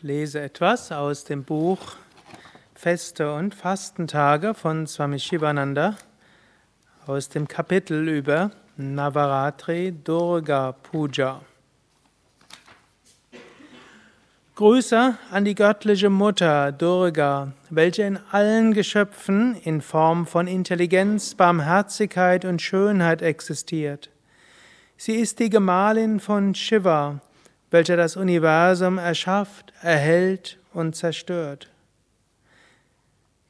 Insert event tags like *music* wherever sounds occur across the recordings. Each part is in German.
Ich lese etwas aus dem Buch Feste und Fastentage von Swami Shivananda aus dem Kapitel über Navaratri Durga Puja. Grüße an die göttliche Mutter Durga, welche in allen Geschöpfen in Form von Intelligenz, Barmherzigkeit und Schönheit existiert. Sie ist die Gemahlin von Shiva, welcher das Universum erschafft, erhält und zerstört.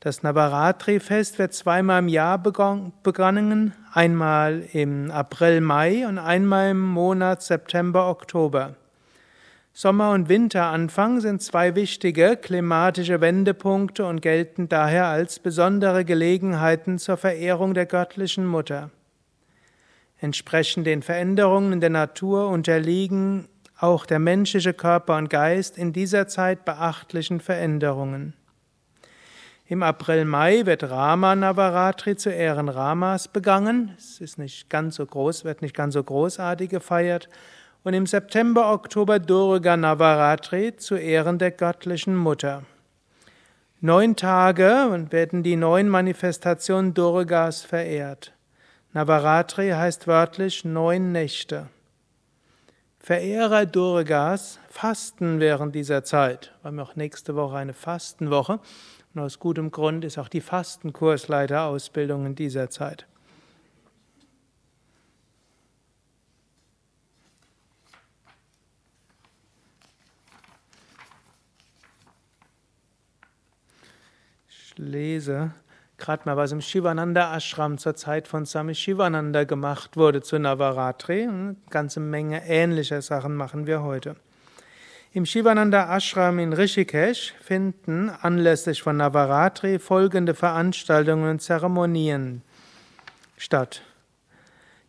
Das Navaratri-Fest wird zweimal im Jahr begonnen, einmal im April-Mai und einmal im Monat September-Oktober. Sommer- und Winteranfang sind zwei wichtige klimatische Wendepunkte und gelten daher als besondere Gelegenheiten zur Verehrung der göttlichen Mutter. Entsprechend den Veränderungen in der Natur unterliegen auch der menschliche Körper und Geist in dieser Zeit beachtlichen Veränderungen. Im April-Mai wird Rama Navaratri zu Ehren Ramas begangen. Es ist nicht ganz so groß, wird nicht ganz so großartig gefeiert. Und im September, Oktober Durga Navaratri zu Ehren der göttlichen Mutter. Neun Tage werden die neun Manifestationen Durgas verehrt. Navaratri heißt wörtlich neun Nächte. Verehrer Durgas fasten während dieser Zeit. Wir haben auch nächste Woche eine Fastenwoche. Und aus gutem Grund ist auch die Fastenkursleiterausbildung in dieser Zeit. Ich lese gerade mal, was im Shivananda Ashram zur Zeit von Swami Shivananda gemacht wurde zu Navaratri. Eine ganze Menge ähnlicher Sachen machen wir heute. Im Shivananda Ashram in Rishikesh finden anlässlich von Navaratri folgende Veranstaltungen und Zeremonien statt.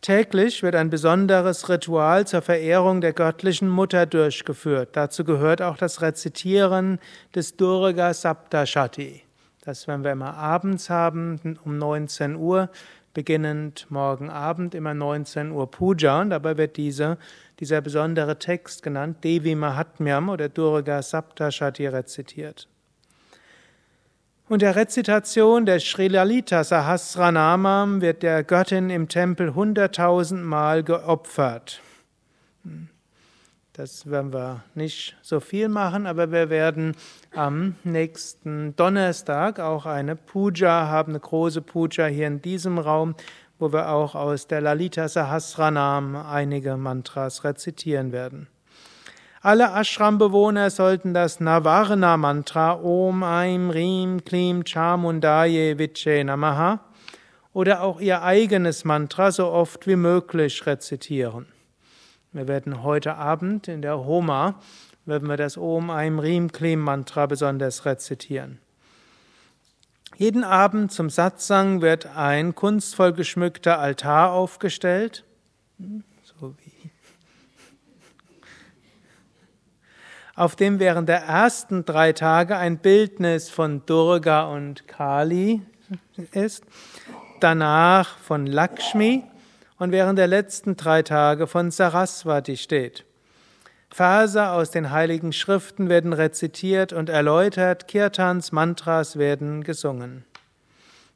Täglich wird ein besonderes Ritual zur Verehrung der göttlichen Mutter durchgeführt. Dazu gehört auch das Rezitieren des Durga Saptashati. Das werden wir immer abends haben, um 19 Uhr, beginnend morgen Abend, immer 19 Uhr Puja. Und dabei wird diese, dieser besondere Text genannt, Devi Mahatmyam oder Durga Saptashati rezitiert. Und der Rezitation der Sri Lalita Sahasranamam wird der Göttin im Tempel hunderttausendmal geopfert. Das werden wir nicht so viel machen, aber wir werden am nächsten Donnerstag auch eine Puja haben, eine große Puja hier in diesem Raum, wo wir auch aus der Lalita Sahasranam einige Mantras rezitieren werden. Alle Ashram-Bewohner sollten das Navarna-Mantra Om Aim Rim Klim Chamundaye Viche Namaha oder auch ihr eigenes Mantra so oft wie möglich rezitieren. Wir werden heute Abend in der Homa, werden wir das Om Aim Rim Klim Mantra besonders rezitieren. Jeden Abend zum Satsang wird ein kunstvoll geschmückter Altar aufgestellt. So wie. *laughs* Auf dem während der ersten drei Tage ein Bildnis von Durga und Kali ist, danach von Lakshmi und während der letzten drei Tage von Saraswati steht. Verse aus den heiligen Schriften werden rezitiert und erläutert, Kirtans, Mantras werden gesungen.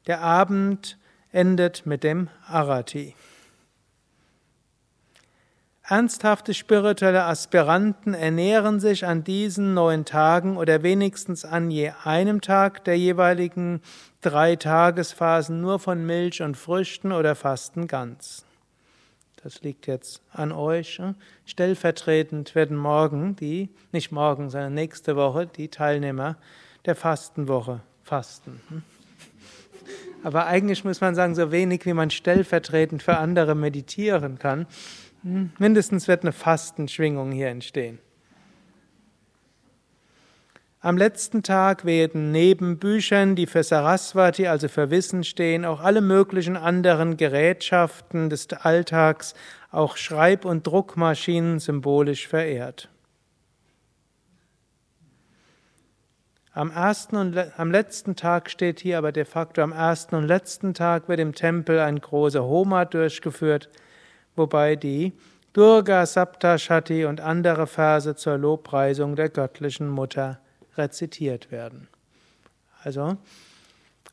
Der Abend endet mit dem Arati. Ernsthafte spirituelle Aspiranten ernähren sich an diesen neun Tagen oder wenigstens an je einem Tag der jeweiligen drei Tagesphasen nur von Milch und Früchten oder fasten ganz. Das liegt jetzt an euch. Stellvertretend werden morgen die, nicht morgen, sondern nächste Woche, die Teilnehmer der Fastenwoche fasten. Aber eigentlich muss man sagen, so wenig wie man stellvertretend für andere meditieren kann, mindestens wird eine Fastenschwingung hier entstehen. Am letzten Tag werden neben Büchern, die für Saraswati, also für Wissen stehen, auch alle möglichen anderen Gerätschaften des Alltags, auch Schreib- und Druckmaschinen symbolisch verehrt. Am ersten und am letzten Tag steht hier aber de facto am ersten und letzten Tag wird im Tempel ein großer Homa durchgeführt, wobei die Durga Saptashati und andere Verse zur Lobpreisung der göttlichen Mutter rezitiert werden. Also,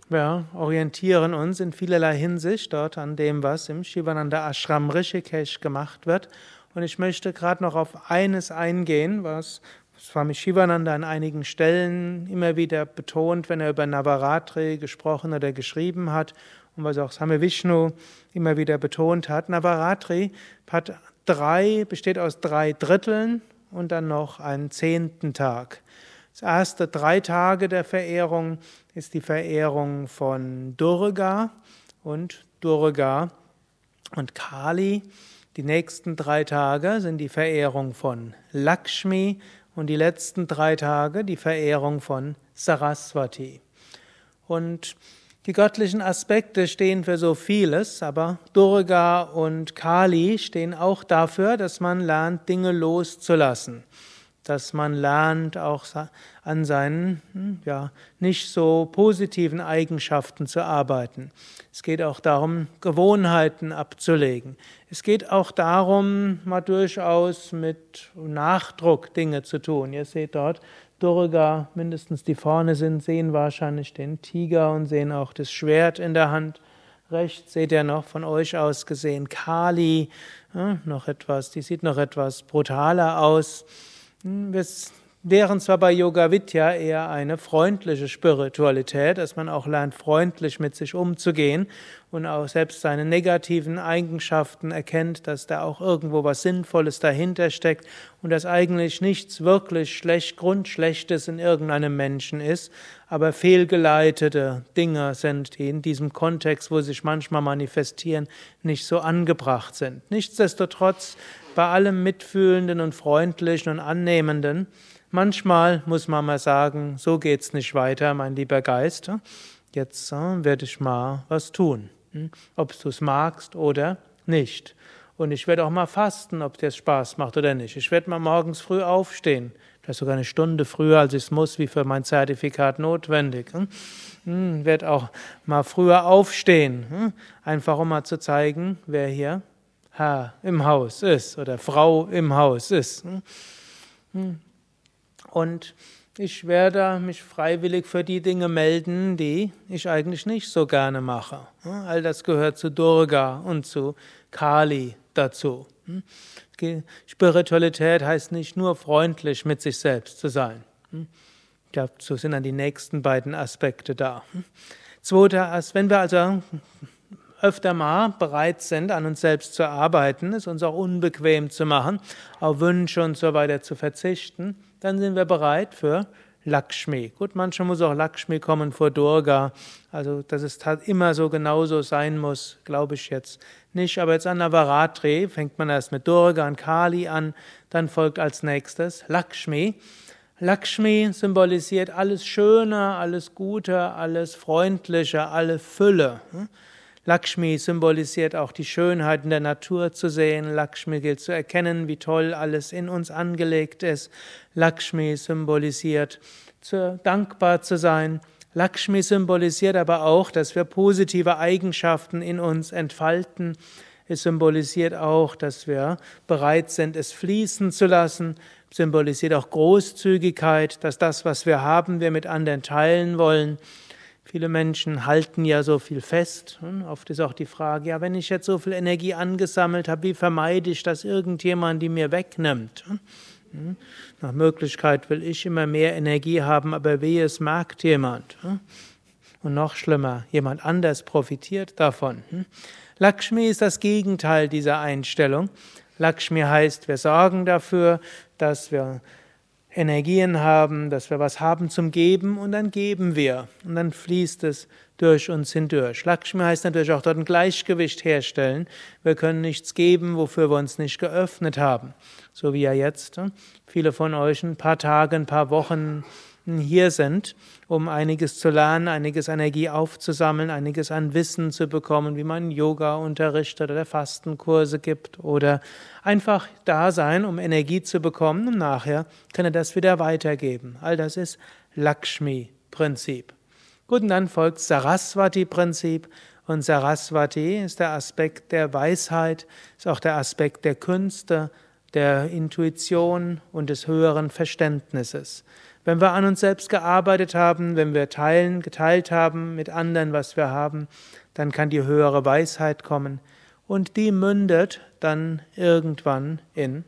wir orientieren uns in vielerlei Hinsicht dort an dem, was im Shivananda Ashram Rishikesh gemacht wird. Und ich möchte gerade noch auf eines eingehen, was Swami Shivananda an einigen Stellen immer wieder betont, wenn er über Navaratri gesprochen oder geschrieben hat und was auch Same Vishnu immer wieder betont hat. Navaratri hat drei, besteht aus drei Dritteln und dann noch einen zehnten Tag. Das erste drei Tage der Verehrung ist die Verehrung von Durga und Durga und Kali. Die nächsten drei Tage sind die Verehrung von Lakshmi und die letzten drei Tage die Verehrung von Saraswati. Und die göttlichen Aspekte stehen für so vieles, aber Durga und Kali stehen auch dafür, dass man lernt, Dinge loszulassen dass man lernt, auch an seinen hm, ja, nicht so positiven Eigenschaften zu arbeiten. Es geht auch darum, Gewohnheiten abzulegen. Es geht auch darum, mal durchaus mit Nachdruck Dinge zu tun. Ihr seht dort Durga, mindestens die vorne sind, sehen wahrscheinlich den Tiger und sehen auch das Schwert in der Hand. Rechts seht ihr noch von euch aus gesehen Kali, ja, noch etwas, die sieht noch etwas brutaler aus. Wir wären zwar bei Yoga Vidya eher eine freundliche Spiritualität, dass man auch lernt, freundlich mit sich umzugehen und auch selbst seine negativen Eigenschaften erkennt, dass da auch irgendwo was Sinnvolles dahinter steckt und dass eigentlich nichts wirklich schlecht, Grundschlechtes in irgendeinem Menschen ist, aber fehlgeleitete Dinge sind, die in diesem Kontext, wo sich manchmal manifestieren, nicht so angebracht sind. Nichtsdestotrotz bei allem Mitfühlenden und Freundlichen und Annehmenden, manchmal muss man mal sagen, so geht's nicht weiter, mein lieber Geist. Jetzt äh, werde ich mal was tun, hm? ob du es magst oder nicht. Und ich werde auch mal fasten, ob dir Spaß macht oder nicht. Ich werde mal morgens früh aufstehen. Vielleicht sogar eine Stunde früher, als ich es muss, wie für mein Zertifikat notwendig. Hm? hm werde auch mal früher aufstehen. Einfach um mal zu zeigen, wer hier Herr im Haus ist oder Frau im Haus ist. Hm? Hm. Und ich werde mich freiwillig für die Dinge melden, die ich eigentlich nicht so gerne mache. Hm? All das gehört zu Durga und zu Kali dazu. Spiritualität heißt nicht nur freundlich mit sich selbst zu sein. Dazu sind dann die nächsten beiden Aspekte da. Zweiter Aspekt, wenn wir also öfter mal bereit sind, an uns selbst zu arbeiten, es uns auch unbequem zu machen, auf Wünsche und so weiter zu verzichten, dann sind wir bereit für Lakshmi. Gut, manchmal muss auch Lakshmi kommen vor Durga. Also, dass es immer so genauso sein muss, glaube ich jetzt nicht. Aber jetzt an Navaratri fängt man erst mit Durga und Kali an, dann folgt als nächstes Lakshmi. Lakshmi symbolisiert alles Schöne, alles Gute, alles Freundliche, alle Fülle. Lakshmi symbolisiert auch die Schönheit in der Natur zu sehen. Lakshmi gilt zu erkennen, wie toll alles in uns angelegt ist. Lakshmi symbolisiert zu, dankbar zu sein. Lakshmi symbolisiert aber auch, dass wir positive Eigenschaften in uns entfalten. Es symbolisiert auch, dass wir bereit sind, es fließen zu lassen. Symbolisiert auch Großzügigkeit, dass das, was wir haben, wir mit anderen teilen wollen. Viele Menschen halten ja so viel fest. oft ist auch die Frage, ja, wenn ich jetzt so viel Energie angesammelt habe, wie vermeide ich, dass irgendjemand die mir wegnimmt? Hm? Nach Möglichkeit will ich immer mehr Energie haben, aber wehe, es merkt jemand. Und noch schlimmer, jemand anders profitiert davon. Hm? Lakshmi ist das Gegenteil dieser Einstellung. Lakshmi heißt, wir sorgen dafür, dass wir Energien haben, dass wir was haben zum Geben und dann geben wir und dann fließt es durch uns hindurch. Lakshmi heißt natürlich auch dort ein Gleichgewicht herstellen. Wir können nichts geben, wofür wir uns nicht geöffnet haben. So wie ja jetzt hm, viele von euch ein paar Tage, ein paar Wochen hier sind, um einiges zu lernen, einiges Energie aufzusammeln, einiges an Wissen zu bekommen, wie man Yoga unterrichtet oder Fastenkurse gibt oder einfach da sein, um Energie zu bekommen und nachher kann er das wieder weitergeben. All das ist Lakshmi-Prinzip. Gut, und dann folgt Saraswati-Prinzip Und Saraswati ist der Aspekt der Weisheit, ist auch der Aspekt der Künste, der Intuition und des höheren Verständnisses. Wenn wir an uns selbst gearbeitet haben, wenn wir teilen, geteilt haben mit anderen, was wir haben, dann kann die höhere Weisheit kommen und die mündet dann irgendwann in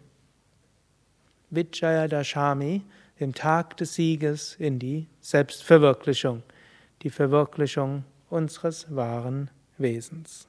Vijaya Dashami, dem Tag des Sieges, in die Selbstverwirklichung, die Verwirklichung unseres wahren Wesens.